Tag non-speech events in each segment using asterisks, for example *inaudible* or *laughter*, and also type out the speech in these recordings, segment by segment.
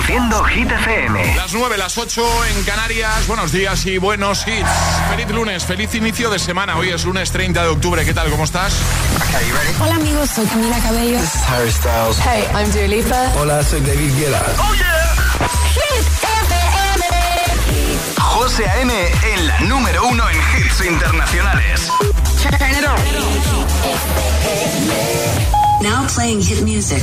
Reproduciendo Hit FM. Las 9, las 8 en Canarias. Buenos días y buenos hits. Feliz lunes, feliz inicio de semana. Hoy es lunes 30 de octubre. ¿Qué tal? ¿Cómo estás? Hola amigos, soy Camila Cabello. This is Harry Styles. Hey, I'm Dua Lipa. Hola, soy David Guetta. ¡Oh, yeah! Hit FM. José A.M. en la número uno en hits internacionales. Turn it on. Now playing hit music.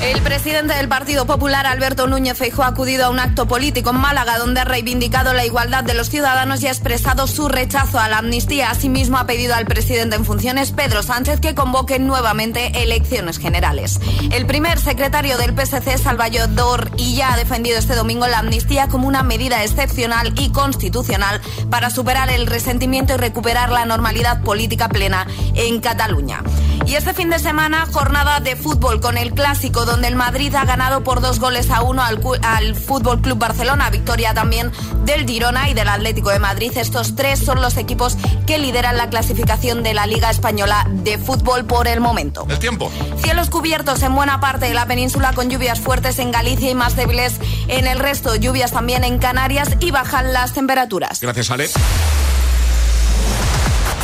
El presidente del Partido Popular, Alberto Núñez Feijóo, ha acudido a un acto político en Málaga donde ha reivindicado la igualdad de los ciudadanos y ha expresado su rechazo a la amnistía. Asimismo, ha pedido al presidente en funciones, Pedro Sánchez, que convoque nuevamente elecciones generales. El primer secretario del PSC, Salvador Illa, ha defendido este domingo la amnistía como una medida excepcional y constitucional para superar el resentimiento y recuperar la normalidad política plena en Cataluña. Y este fin de semana, jornada de fútbol con el clásico, donde el Madrid ha ganado por dos goles a uno al, al Fútbol Club Barcelona. Victoria también del Girona y del Atlético de Madrid. Estos tres son los equipos que lideran la clasificación de la Liga Española de Fútbol por el momento. El tiempo. Cielos cubiertos en buena parte de la península con lluvias fuertes en Galicia y más débiles en el resto. Lluvias también en Canarias y bajan las temperaturas. Gracias, Ale.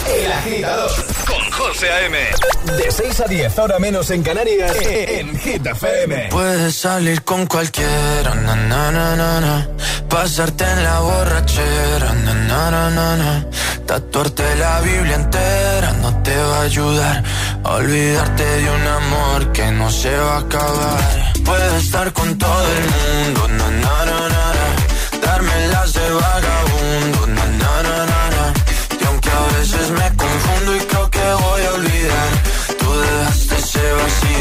El agitador con José A.M. De 6 a 10, ahora menos en Canarias, en Hit FM. Puedes salir con cualquiera, na, na, na, na, na. pasarte en la borrachera, na, na, na, na, na. tatuarte la Biblia entera no te va a ayudar olvidarte de un amor que no se va a acabar. Puedes estar con todo el mundo, na, na, na, na, na. darme las de vagabundo,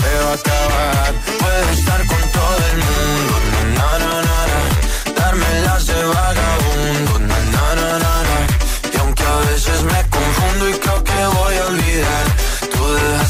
se va a acabar. Puedes estar con todo el mundo, na, na, na, na. darme las de vagabundo, na, na, na, na, na. y aunque a veces me confundo y creo que voy a olvidar,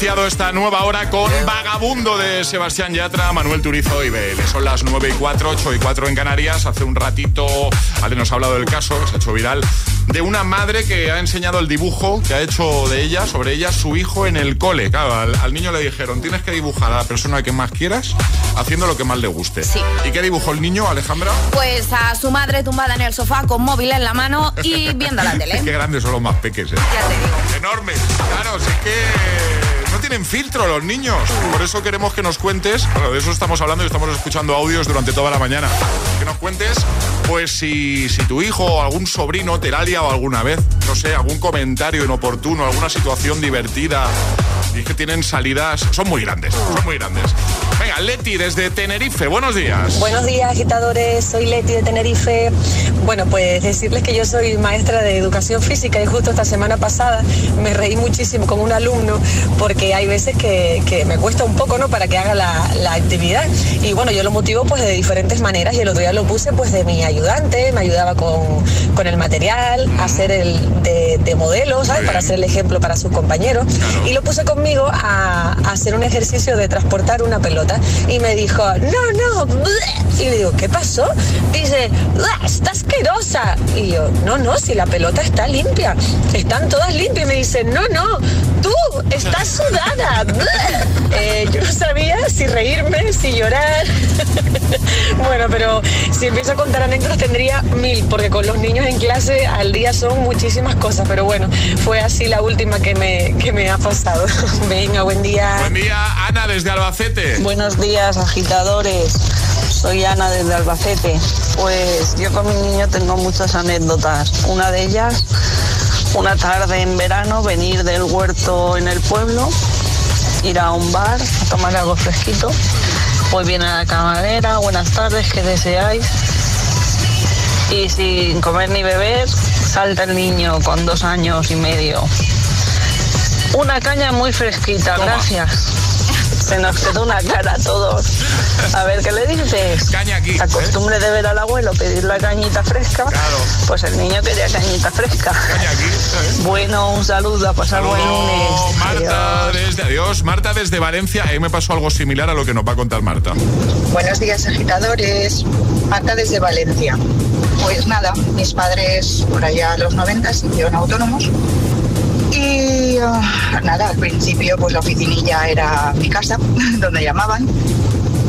iniciado esta nueva hora con Vagabundo de Sebastián Yatra, Manuel Turizo y BL. Son las 9 y 4, 8 y 4 en Canarias. Hace un ratito Ale nos ha hablado del caso, se ha hecho viral, de una madre que ha enseñado el dibujo que ha hecho de ella, sobre ella, su hijo en el cole. Claro, al, al niño le dijeron, tienes que dibujar a la persona que más quieras haciendo lo que más le guste. Sí. ¿Y qué dibujó el niño, Alejandra? Pues a su madre tumbada en el sofá con móvil en la mano y viendo la *laughs* tele. Qué grandes son los más peques, ¿eh? Ya te digo. Enormes. Claro, sí que tienen filtro los niños. Por eso queremos que nos cuentes, bueno, de eso estamos hablando y estamos escuchando audios durante toda la mañana. Que nos cuentes, pues si, si tu hijo o algún sobrino te la ha liado alguna vez, no sé, algún comentario inoportuno, alguna situación divertida. Y es que tienen salidas, son muy grandes, son muy grandes. Venga, Leti desde Tenerife, buenos días. Buenos días, agitadores. Soy Leti de Tenerife. Bueno, pues decirles que yo soy maestra de educación física y justo esta semana pasada me reí muchísimo con un alumno porque hay veces que, que me cuesta un poco, ¿no? Para que haga la, la, actividad. Y bueno, yo lo motivo pues de diferentes maneras y el otro día lo puse pues de mi ayudante, me ayudaba con, con el material, a hacer el de, de modelo, ¿sabes? Para hacer el ejemplo para sus compañeros. Y lo puse conmigo a, a hacer un ejercicio de transportar una pelota y me dijo, no, no, bleh. y le digo, ¿qué pasó? Dice, "Bleh, está asquerosa. Y yo, no, no, si la pelota está limpia, están todas limpias. Y me dice, no, no, tú estás sudada. bleh". Eh, yo no sabía si reírme, si llorar. *laughs* bueno, pero si empiezo a contar anécdotas tendría mil, porque con los niños en clase al día son muchísimas cosas, pero bueno, fue así la última que me, que me ha pasado. *laughs* Venga, buen día. Buen día, Ana desde Albacete. Buenos días, agitadores. Soy Ana desde Albacete. Pues yo con mi niño tengo muchas anécdotas. Una de ellas, una tarde en verano, venir del huerto en el pueblo, ir a un bar a tomar algo fresquito. Pues viene la camarera, buenas tardes, ¿qué deseáis? Y sin comer ni beber, salta el niño con dos años y medio. Una caña muy fresquita, Toma. gracias. Se nos quedó una cara a todos. A ver, ¿qué le dices? Caña aquí. La ¿eh? de ver al abuelo pedir la cañita fresca. Claro. Pues el niño quería cañita fresca. Caña aquí. ¿eh? Bueno, un saludo, a pasar buen lunes. Marta Adiós. desde adiós. Marta desde Valencia. Ahí me pasó algo similar a lo que nos va a contar Marta. Buenos días, agitadores. Marta desde Valencia. Pues nada, mis padres por allá a los 90 se hicieron autónomos. Y ah, nada, al principio pues la oficinilla era mi casa, *laughs* donde llamaban.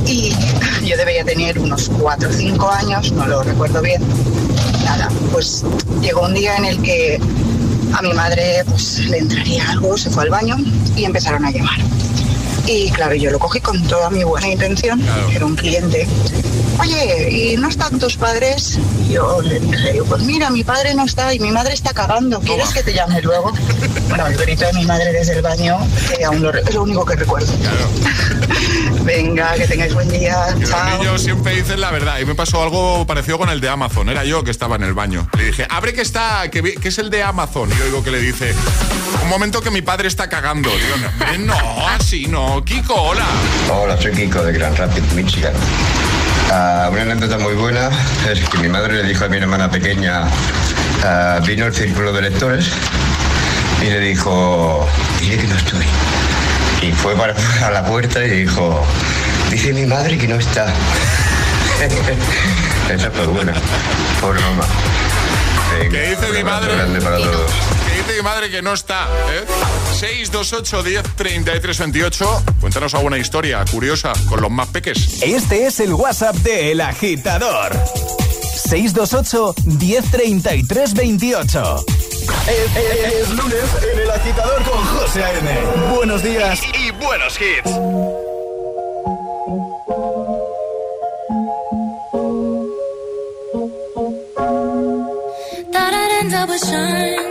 Y *laughs* yo debía tener unos 4 o 5 años, no lo recuerdo bien. Nada, pues llegó un día en el que a mi madre pues le entraría algo, se fue al baño y empezaron a llamar. Y claro, yo lo cogí con toda mi buena intención, Claro. era un cliente. Oye, ¿y no están tus padres? Y yo le dije, pues mira, mi padre no está y mi madre está cagando, ¿quieres Toma. que te llame luego? Bueno, el grito de mi madre desde el baño, que aún lo es lo único que recuerdo. Claro. *laughs* Venga, que tengáis buen día, los chao. niños siempre dicen la verdad. Y me pasó algo parecido con el de Amazon. Era yo que estaba en el baño. Le dije, abre que está, que, es el de Amazon. Y yo digo que le dice, un momento que mi padre está cagando. Digo, no, no, así no. Kiko, hola. Hola, soy Kiko de Grand Rapids, Michigan. Ah, una anécdota muy buena es que mi madre le dijo a mi hermana pequeña, ah, vino el círculo de lectores y le dijo, dile que no estoy. Y fue para a la puerta y dijo, dice mi madre que no está. *laughs* Esa fue buena, por mamá. Venga, ¿Qué dice mi madre? grande para todos. Madre que no está. ¿eh? 628 10 33 28. Cuéntanos alguna historia curiosa con los más peques. Este es el WhatsApp de El Agitador. 628 1033 28. Es, es- es lunes en El Agitador con José A.M. Buenos días. Y, y buenos hits. Thought I'd end up with Sean,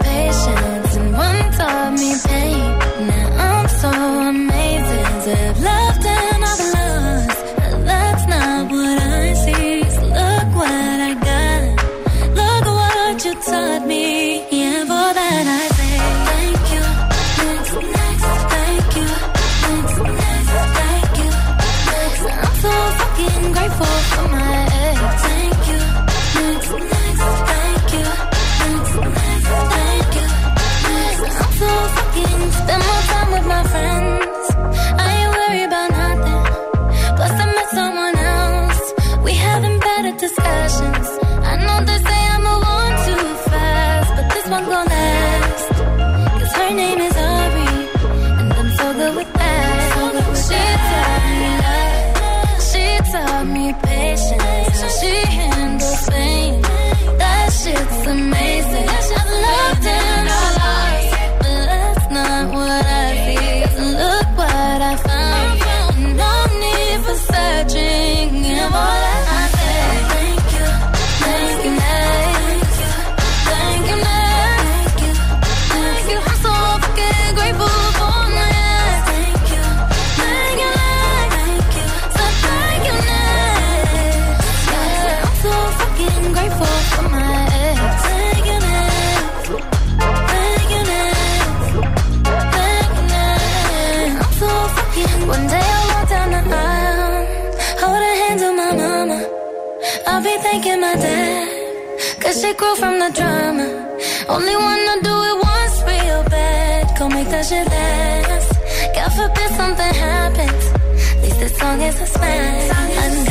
grew from the drama. Only wanna do it once real bad, go make that shit last. God forbid something happens, at least this song is a smash.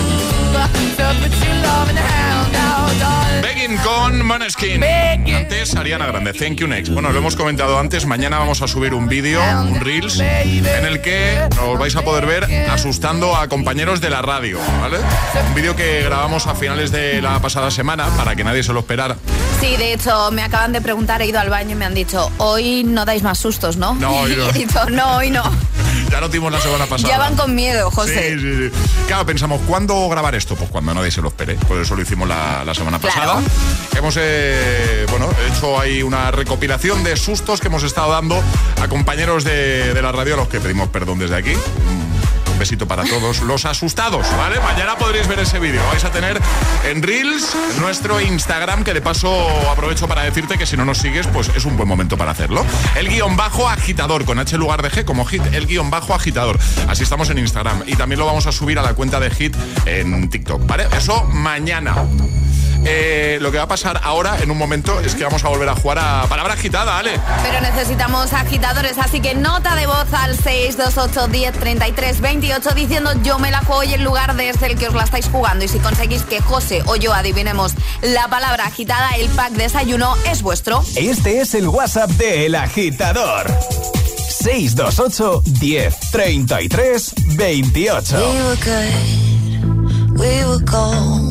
Begging con Maneskin. Antes, Ariana Grande, Thank You Next. Bueno, lo hemos comentado antes, mañana vamos a subir un vídeo, un Reels, en el que nos vais a poder ver asustando a compañeros de la radio, ¿vale? Un vídeo que grabamos a finales de la pasada semana, para que nadie se lo esperara. Sí, de hecho, me acaban de preguntar, he ido al baño y me han dicho, hoy no dais más sustos, ¿no? No, hoy *laughs* no. Y he dicho, no, hoy no. Ya lo dimos la semana pasada. Ya van con miedo, José. Sí, sí, sí. Claro, pensamos, ¿cuándo grabar esto? Pues cuando nadie se lo espere. Por eso lo hicimos la, la semana Claro. pasada. Hemos eh, bueno, hecho ahí una recopilación de sustos que hemos estado dando a compañeros de, de la radio a los que pedimos perdón desde aquí. Un besito para todos los asustados, ¿vale? Mañana podréis ver ese vídeo. Vais a tener en Reels nuestro Instagram, que de paso aprovecho para decirte que si no nos sigues, pues es un buen momento para hacerlo. El guion bajo agitador, con H lugar de G como hit, el guion bajo agitador. Así estamos en Instagram. Y también lo vamos a subir a la cuenta de hit en TikTok, ¿vale? Eso mañana. Eh, lo que va a pasar ahora, en un momento, es que vamos a volver a jugar a palabra agitada, Ale. Pero necesitamos agitadores, así que nota de voz al 628 10 33 28 diciendo yo me la juego y el lugar desde el que os la estáis jugando. Y si conseguís que José o yo adivinemos la palabra agitada, el pack desayuno es vuestro. Este es el WhatsApp de El Agitador. 628 10 33 28. We were good, we were gold.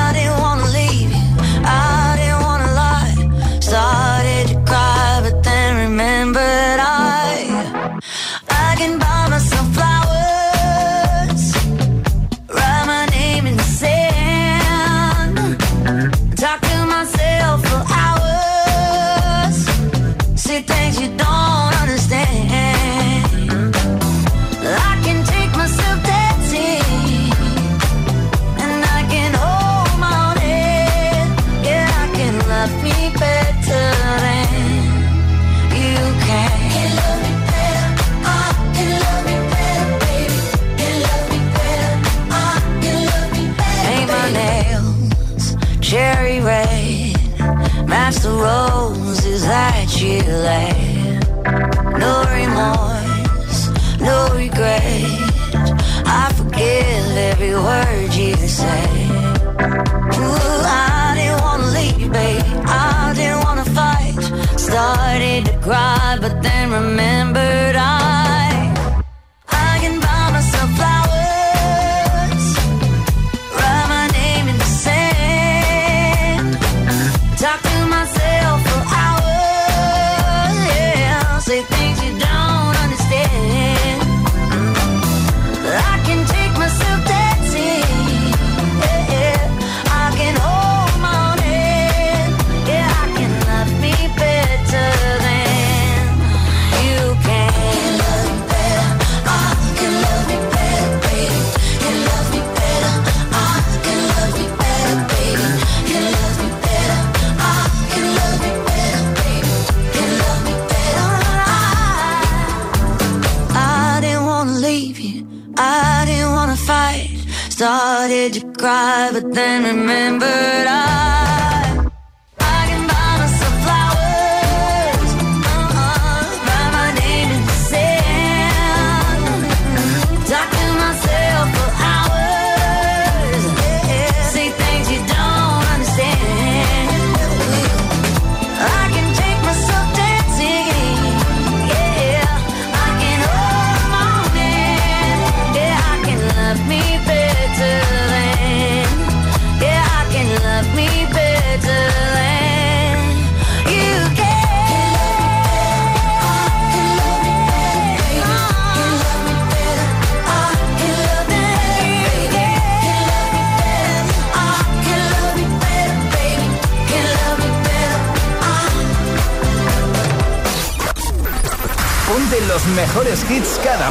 remorse, no regret. I forgive every word you say.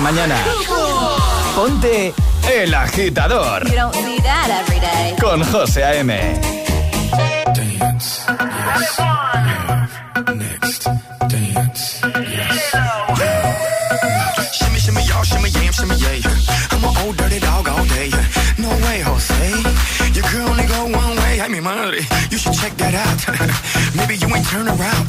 Hits cada mañana. Ponte El Agitador You don't see that every day. con José A.M. Next, dance, yes. Shimmy, shimmy, y'all, shimmy, yam, shimmy, yeah. I'm an old dirty dog all day. No way, Jose. Your girl only go one way. I mean, madre, you should check that out. *laughs* Maybe you ain't turn around.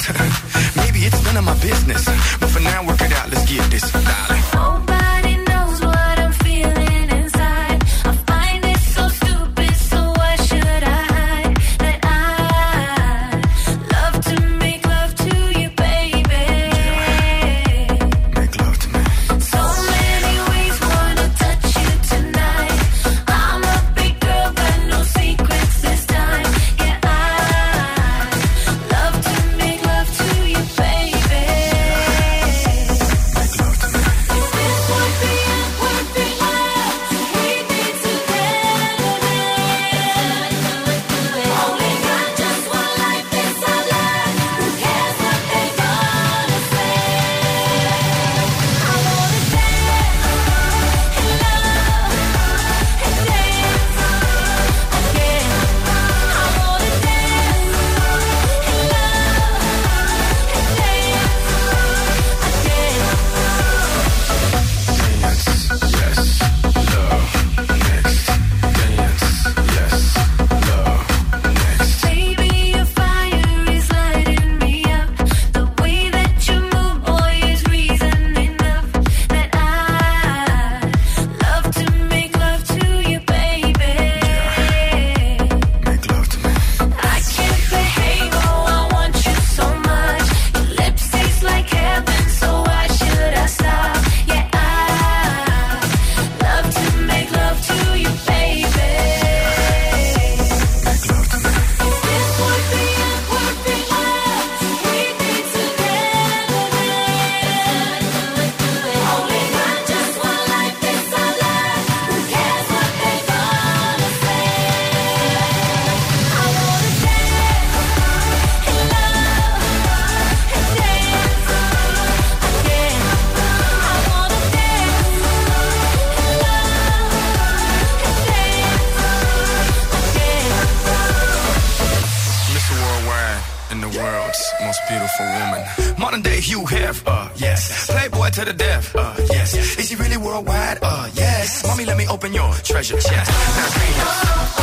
To the death, uh, yes. Is he really worldwide? Uh, yes. Mommy, let me open your treasure chest. Now, *laughs*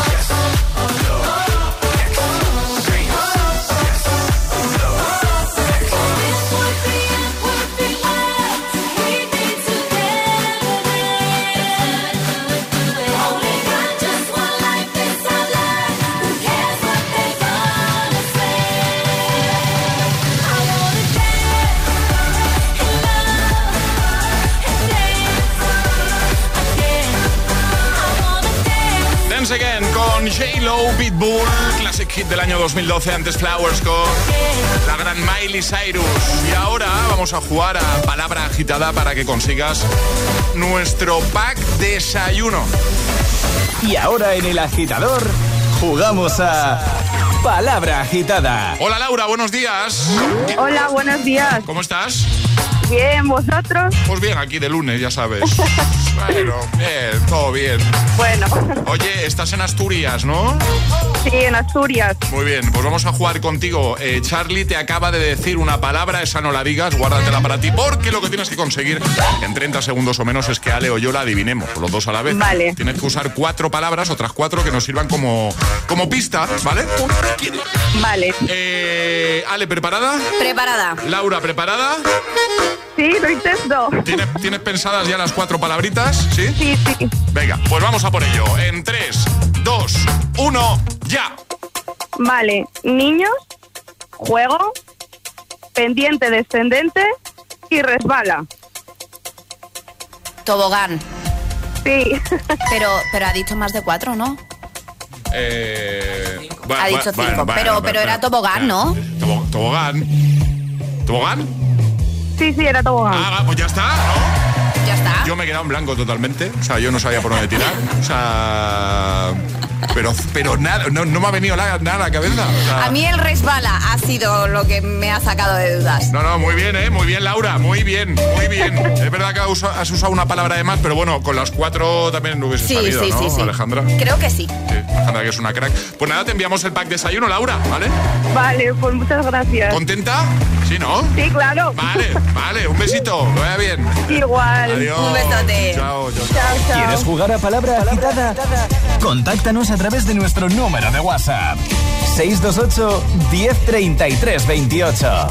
2012, antes Flowers con la gran Miley Cyrus. Y ahora vamos a jugar a palabra agitada para que consigas nuestro pack desayuno. Y ahora en el agitador jugamos a Palabra Agitada. Hola Laura, buenos días. Hola, buenos días. ¿Cómo estás? Bien, ¿vosotros? Pues bien, aquí de lunes, ya sabes. *laughs* bueno, bien, todo bien. Bueno, Oye, estás en Asturias, ¿no? Sí, en Asturias. Muy bien, pues vamos a jugar contigo. Eh, Charlie te acaba de decir una palabra, esa no la digas, guárdatela para ti, porque lo que tienes que conseguir en 30 segundos o menos es que Ale o yo la adivinemos, los dos a la vez. Vale. Tienes que usar cuatro palabras, otras cuatro que nos sirvan como, como pista, ¿vale? Vale. Eh, Ale, ¿preparada? Preparada. Laura, ¿preparada? Sí, lo intento. ¿Tienes, ¿Tienes pensadas ya las cuatro palabritas? ¿Sí? Sí, sí. Venga, pues vamos a por ello. En 3, 2, 1, ya. Vale, niños, juego, pendiente descendente y resbala. Tobogán. Sí. Pero, pero ha dicho más de cuatro, ¿no? Eh, Ha dicho cinco, pero- pero era tobogán, ¿no? Tobo- tobogán. ¿Tobogán? Sí, sí, era tobogán. Ah, pues ya está, ¿no? Ya está. Yo me he quedado en blanco totalmente. O sea, yo no sabía por dónde tirar. O sea. Pero, pero nada, no, no me ha venido la- nada a la cabeza. o sea, A mí el resbala ha sido lo que me ha sacado de dudas. No, no, muy bien, ¿eh? Muy bien, Laura, muy bien, muy bien. Es verdad que has usado, has usado una palabra de más, pero bueno, con las cuatro también lo hubiese Sí, sabido, sí, ¿no, sí, sí. Alejandra? Creo que sí. Sí, Alejandra, que es una crack. Pues nada, te enviamos el pack desayuno, Laura, ¿vale? Vale, pues muchas gracias. ¿Contenta? Sí, ¿no? Sí, claro. Vale, vale, un besito, que vaya bien. Igual. Adiós. Un besote. Chao, chao. Chao, chao. ¿Quieres jugar a palabra agitada? Contáctanos a través de nuestro número de WhatsApp. 628 1033 28.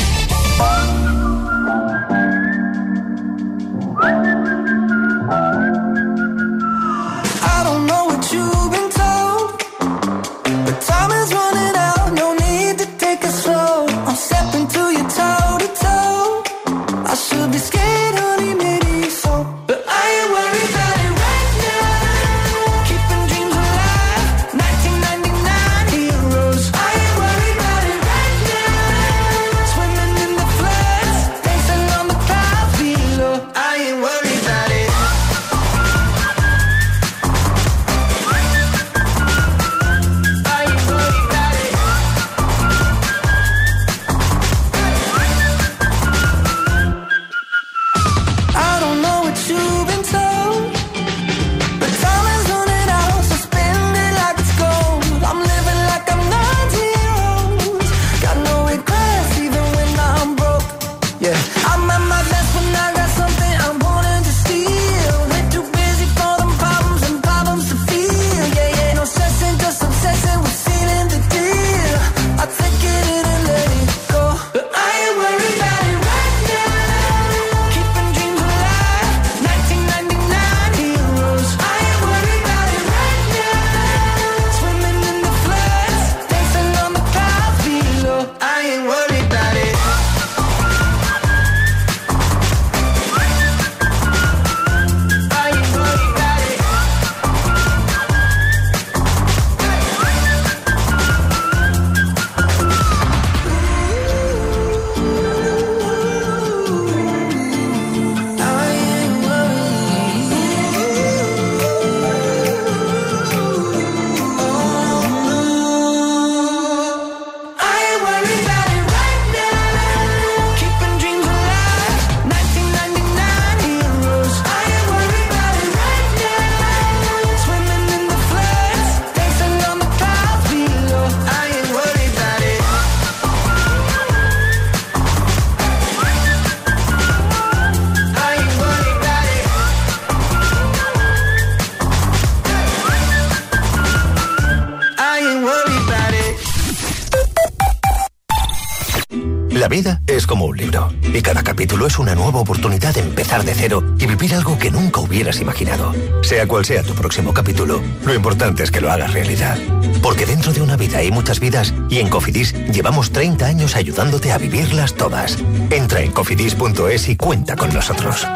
Y vivir algo que nunca hubieras imaginado. Sea cual sea tu próximo capítulo, lo importante es que lo hagas realidad. Porque dentro de una vida hay muchas vidas y en Cofidis llevamos 30 años ayudándote a vivirlas todas. Entra en cofidis.es y cuenta con nosotros.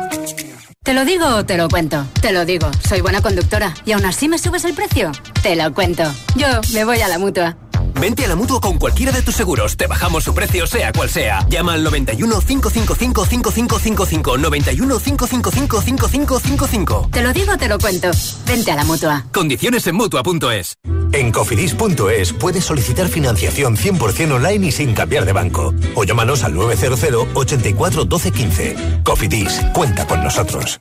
¿Te lo digo o te lo cuento? Te lo digo, soy buena conductora. ¿Y aún así me subes el precio? Te lo cuento. Yo me voy a la mutua. Vente a la mutua con cualquiera de tus seguros. Te bajamos su precio, sea cual sea. Llama al 91 555 5555. 91 555 5555. Te lo digo te lo cuento. Vente a la mutua. Condiciones en mutua.es. En cofidis.es puedes solicitar financiación 100% online y sin cambiar de banco. O llámanos al 900 84 12 15. Cofidis, cuenta con nosotros.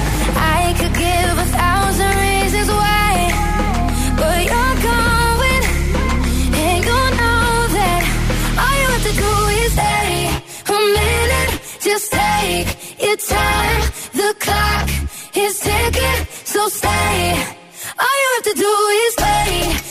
Clock is ticking, so stay. All you have to do is wait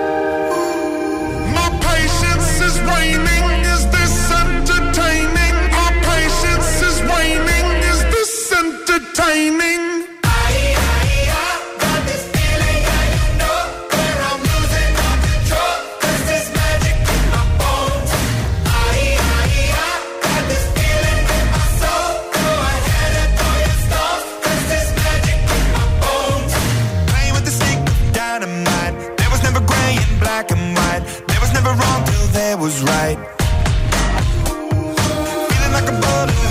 Like a bullet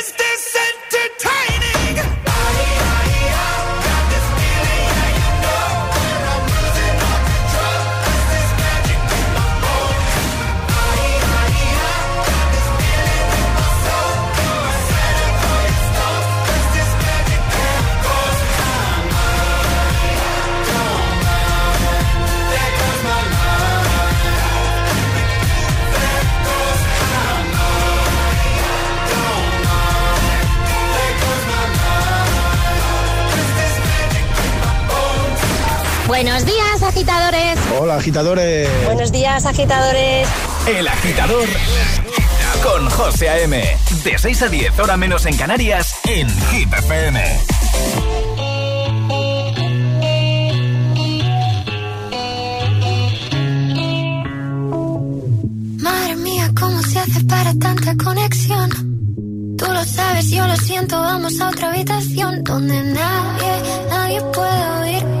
Buenos días, agitadores. Hola, agitadores. Buenos días, agitadores. El Agitador con José A.M. De 6 a 10, hora menos en Canarias, en Hit FM. Madre mía, ¿cómo se hace para tanta conexión? Tú lo sabes, yo lo siento, vamos a otra habitación donde nadie, nadie puede oírnos.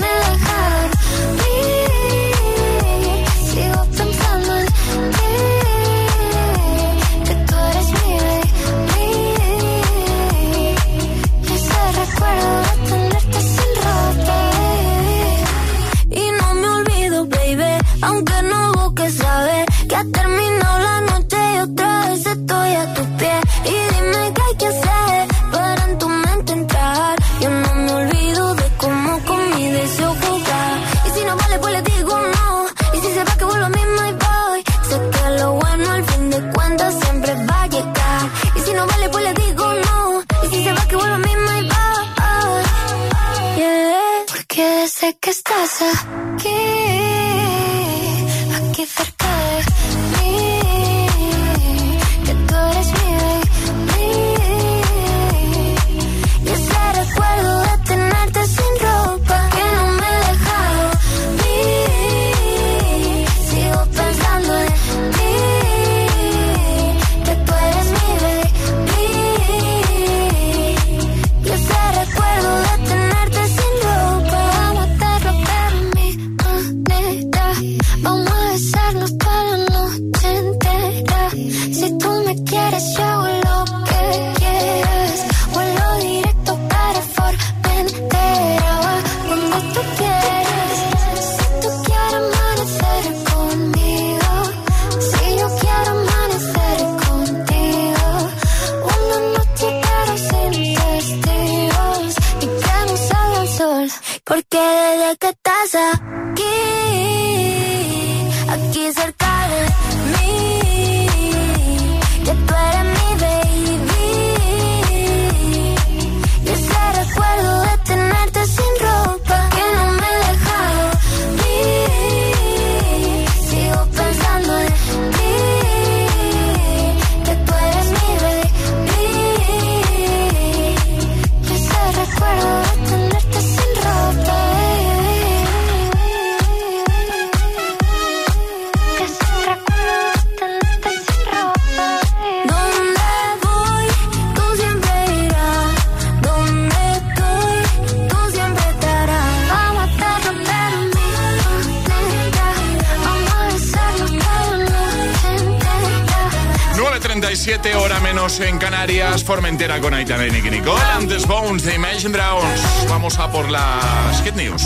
Formentera con Aitana y Nicky Nicole, antes Bones de Imagine Dragons. Vamos a por las Hit News.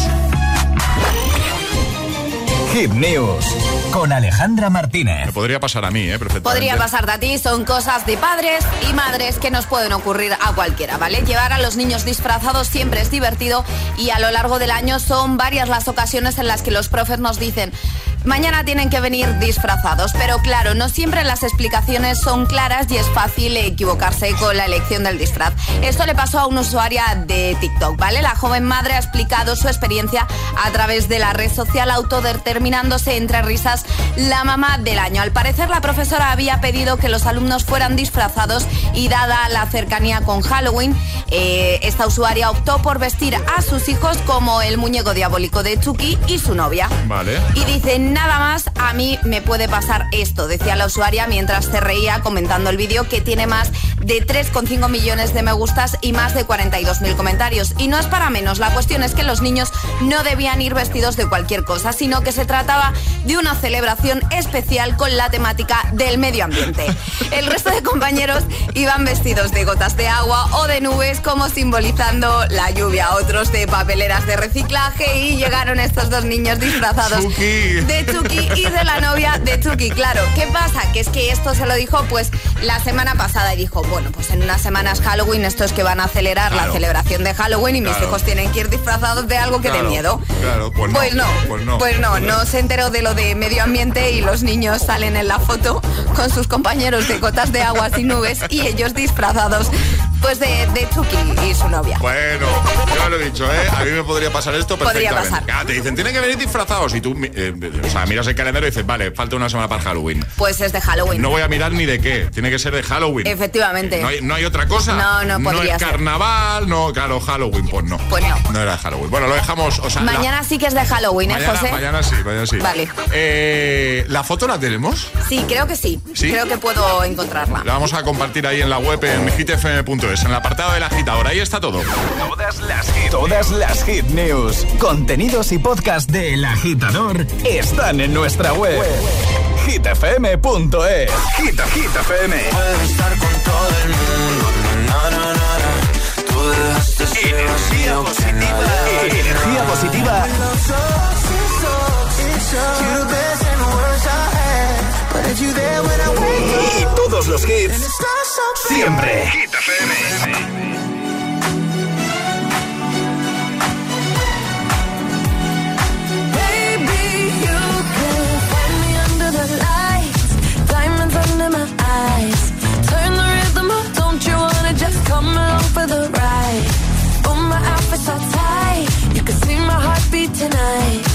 Hit News con Alejandra Martínez. Me podría pasar a mí, ¿eh? Perfectamente. Podría pasarte a ti, son cosas de padres y madres que nos pueden ocurrir a cualquiera, ¿vale? Llevar a los niños disfrazados siempre es divertido y a lo largo del año son varias las ocasiones en las que los profes nos dicen mañana tienen que venir disfrazados, pero claro, no siempre las explicaciones son claras y es fácil equivocarse con la elección del disfraz. Esto le pasó a una usuaria de TikTok, ¿vale? La joven madre ha explicado su experiencia a través de la red social autodeterminándose entre risas la mamá del año. Al parecer la profesora había pedido que los alumnos fueran disfrazados y dada la cercanía con Halloween, eh, esta usuaria optó por vestir a sus hijos como el muñeco diabólico de Chucky y su novia. Vale. Y dice, nada más a mí me puede pasar esto, decía la usuaria mientras se reía comentando el vídeo que tiene más de 3,5 millones de me gustas y más de 42.000 comentarios. Y no es para menos, la cuestión es que los niños no debían ir vestidos de cualquier cosa, sino que se trataba de una celebración especial con la temática del medio ambiente. El resto de compañeros iban vestidos de gotas de agua o de nubes como simbolizando la lluvia, otros de papeleras de reciclaje y llegaron estos dos niños disfrazados de Chucky y de la novia de Chucky. Claro, ¿qué pasa? Que es que esto se lo dijo pues la semana pasada y dijo, bueno, pues en unas semanas Halloween estos que van a acelerar Claro. la celebración de Halloween y mis hijos tienen que ir disfrazados de algo que Claro, dé miedo. Claro, pues no. Pues no, Pues no. pues no, no se enteró de lo de medio ambiente y los niños salen en la foto con sus compañeros de gotas de aguas y nubes y ellos disfrazados pues de, de Chucky y su novia. Bueno, yo lo he dicho, ¿eh? A mí me podría pasar esto Podría perfectamente. pasar. Ah, te dicen, tienen que venir disfrazados. Y tú, eh, o sea, miras el calendario y dices, vale, falta una semana para Halloween. Pues es de Halloween. No voy a mirar ni de qué. Tiene que ser de Halloween. Efectivamente. No hay, no hay otra cosa. No, no podría es ser. carnaval, no, claro, Halloween, pues no. Pues no. No era Halloween. Bueno, lo dejamos. O sea, la- Mañana sí que es de Halloween, ¿eh, José? mañana sí, mañana sí. Vale. Eh, ¿La foto la tenemos? Sí, creo que sí. ¿Sí? Creo que puedo encontrarla. La vamos a compartir ahí en la web en hitfm.es, en el apartado del agitador. Ahí está todo. Todas las hit, todas las hit news, contenidos y podcast de El Agitador están en nuestra web. hitfm.es. Hit, Hit FM. Puedes estar con todo el mundo. Na, na, na, na. Tú dejaste ser Energía nadie- Energía positiva y todos los hits siempre. Hit Baby, you can find me under the lights, diamonds under my eyes. Turn the rhythm up, don't you wanna just come along for the ride? Oh, my outfit's so tight, you can see my heartbeat tonight.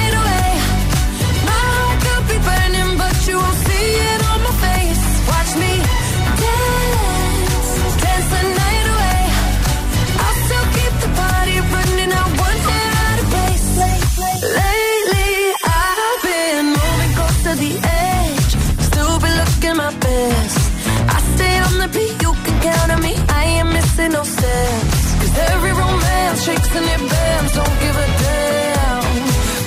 tricks and your bands don't give a damn.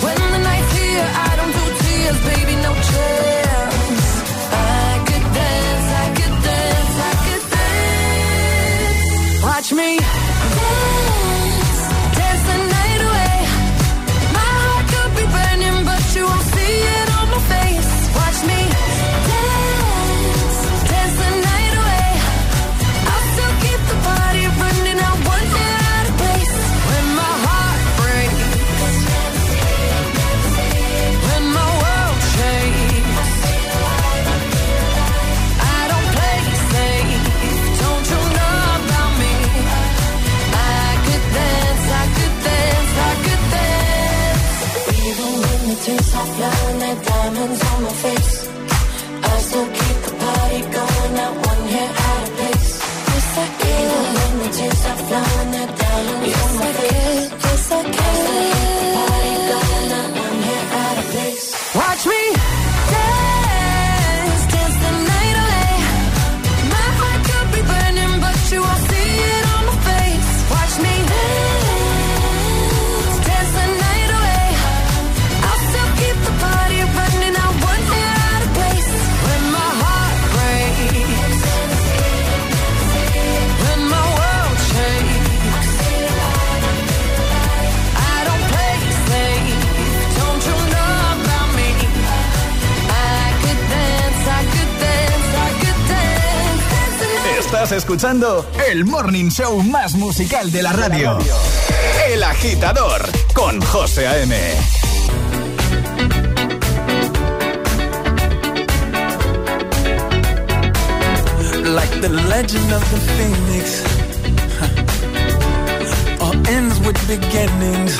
When the night's here, I don't do tears, baby, no chance. I could dance, I could dance, I could dance. Watch me. Escuchando el morning show más musical de la radio. El agitador con José A.M. like the legend of the phoenix. *laughs* All ends with beginnings.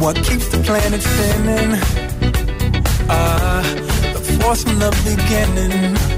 What keeps the planet spinning? Ah, the force from the beginning.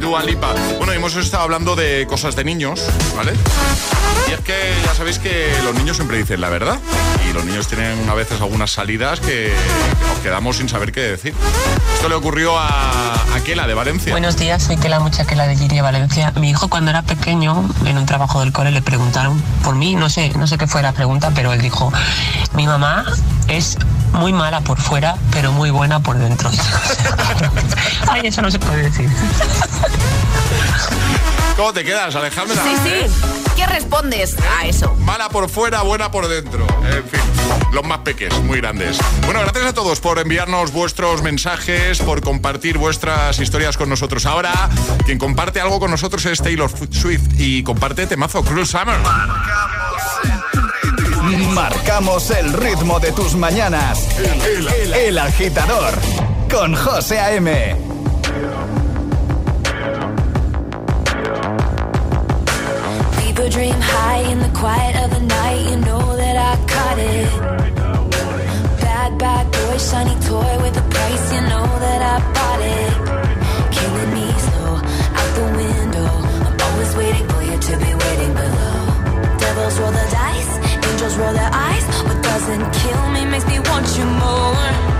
Dua Lipa. Bueno, hemos estado hablando de cosas de niños, ¿vale? Y es que ya sabéis que los niños siempre dicen la verdad. Y los niños tienen a veces algunas salidas que, nos quedamos sin saber qué decir. Esto le ocurrió a Aquela de Valencia. Buenos días, soy Kela Muchaquela de Giria, Valencia. Mi hijo cuando era pequeño, en un trabajo del cole, le preguntaron por mí, no sé, no sé qué fue la pregunta, pero él dijo, mi mamá es muy mala por fuera, pero muy buena por dentro. *laughs* Ay, eso no se puede decir. ¿Cómo te quedas, Alejandra? Sí, sí. ¿Qué respondes a eso? Mala por fuera, buena por dentro. En fin, los más pequeños, muy grandes. Bueno, gracias a todos por enviarnos vuestros mensajes, por compartir vuestras historias con nosotros. Ahora, quien comparte algo con nosotros es Taylor Swift y comparte temazo Cruel Summer. Marcamos el ritmo de tus mañanas. El, el- el agitador con José A.M. People dream high in the quiet of the night. You know that I caught it. Bad, bad boy, shiny toy with a price. Makes want you more.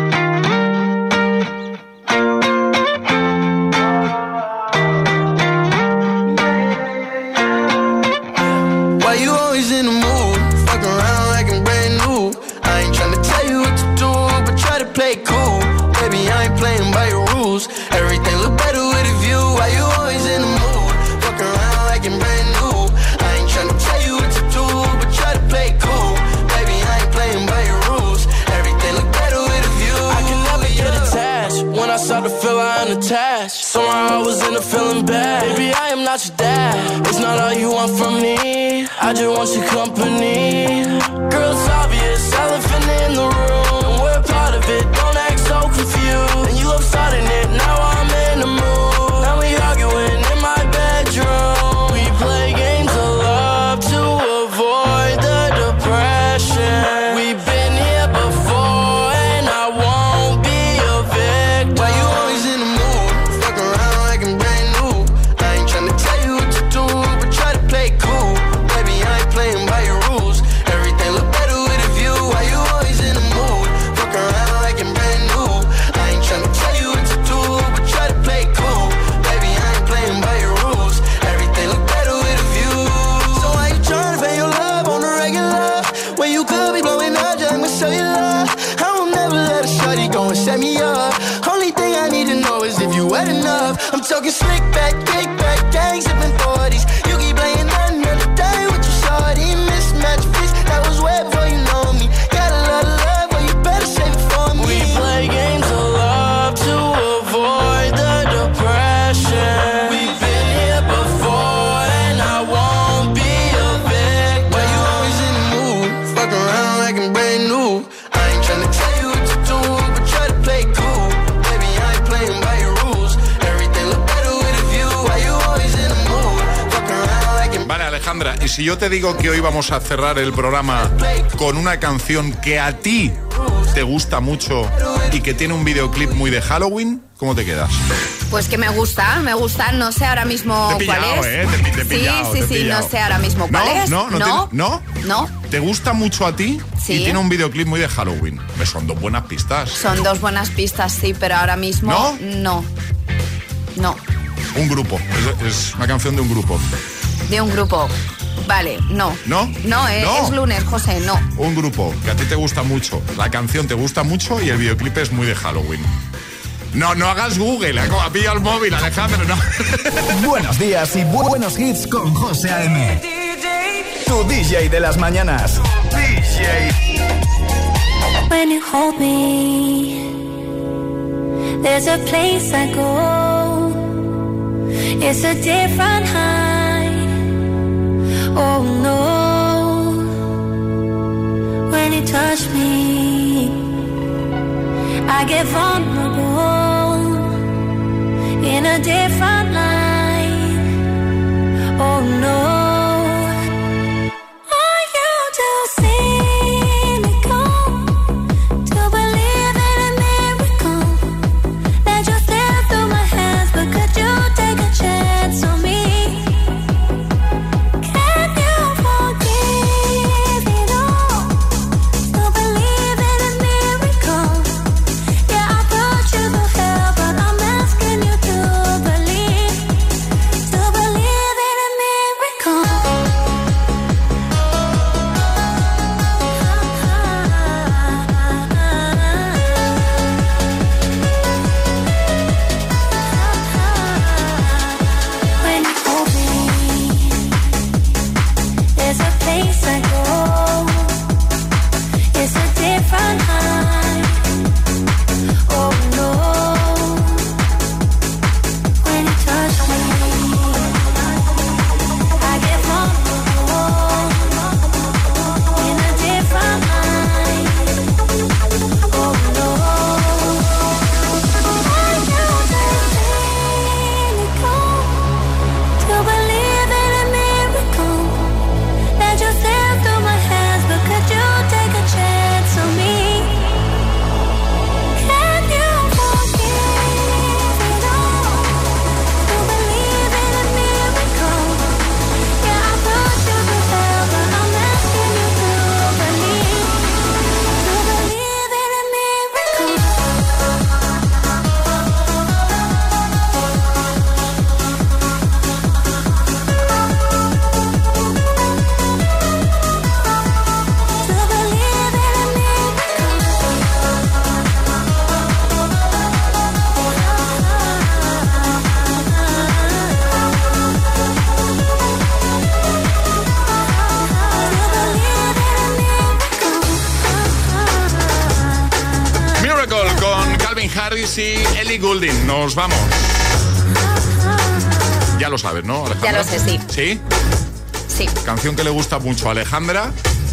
not your dad. It's not all you want from me. I just want your company. te digo que hoy vamos a cerrar el programa con una canción que a ti te gusta mucho y que tiene un videoclip muy de Halloween, ¿cómo te quedas? Pues que me gusta, me gusta, no sé ahora mismo te cuál es. Eh, te, te sí, sí, sí, no sé ahora mismo cuál no, es. No, no, no, no, no. ¿Te gusta mucho a ti? Sí. Y tiene un videoclip muy de Halloween. Me son dos buenas pistas. Son dos buenas pistas, sí, pero ahora mismo no. No. No. Un grupo, es una canción de un grupo. De un grupo. Vale, no. ¿No? No, eh, no. es lunes, José, no. Un grupo que a ti te gusta mucho, la canción te gusta mucho y el videoclip es muy de Halloween. No, no hagas Google, pilla el móvil, Alejandro, no. *laughs* Buenos días y bu buenos hits con José A.M. Tu DJ de las mañanas. DJ. When you hold me, there's a place I go. It's a different high. Oh no. When you touch me, I get vulnerable in a different light. Oh no. Goulding. Nos vamos. Ya lo sabes, ¿no, Alejandra? Ya lo sé, sí. ¿Sí? Sí. Canción que le gusta mucho a Alejandra,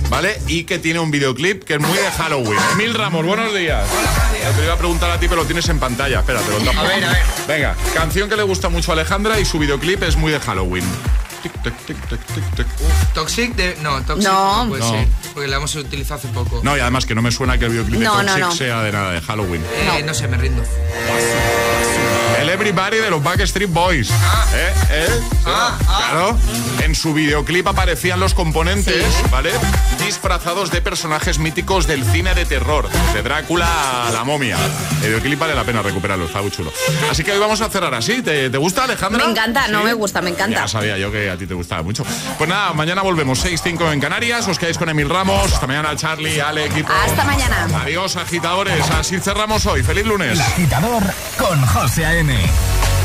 ¿vale? Y que tiene un videoclip que es muy de Halloween. Mil Ramos, buenos días. Te lo iba a preguntar a ti, pero lo tienes en pantalla. Espérate, lo tapo. A ver, a ver. Venga, canción que le gusta mucho a Alejandra y su videoclip es muy de Halloween. Tic, tic, tic, tic, tic, tic. Toxic de. No, Toxic No. no, puede No. ser. Porque la hemos utilizado hace poco. No, y además que no me suena que el videoclip No, de no, Toxic no. sea de nada de Halloween. Eh, no. sé, me rindo. El Everybody de los Backstreet Boys. ¿Eh? ¿Eh? Claro. En su videoclip aparecían los componentes, ¿vale? Disfrazados de personajes míticos del cine de terror. De Drácula a la momia. El videoclip vale la pena recuperarlo, está muy chulo. Así que hoy vamos a cerrar así. ¿Te, te gusta, Alejandra? Me encanta, no me gusta, me encanta. Ya sabía yo que a ti te gustaba mucho. Pues nada, mañana volvemos 6-5 en Canarias. Os quedáis con Emil Ramos. Hasta mañana, Charlie, Ale, equipo. Hasta mañana. Adiós, agitadores. Así cerramos hoy. Feliz lunes. El agitador con José A.M.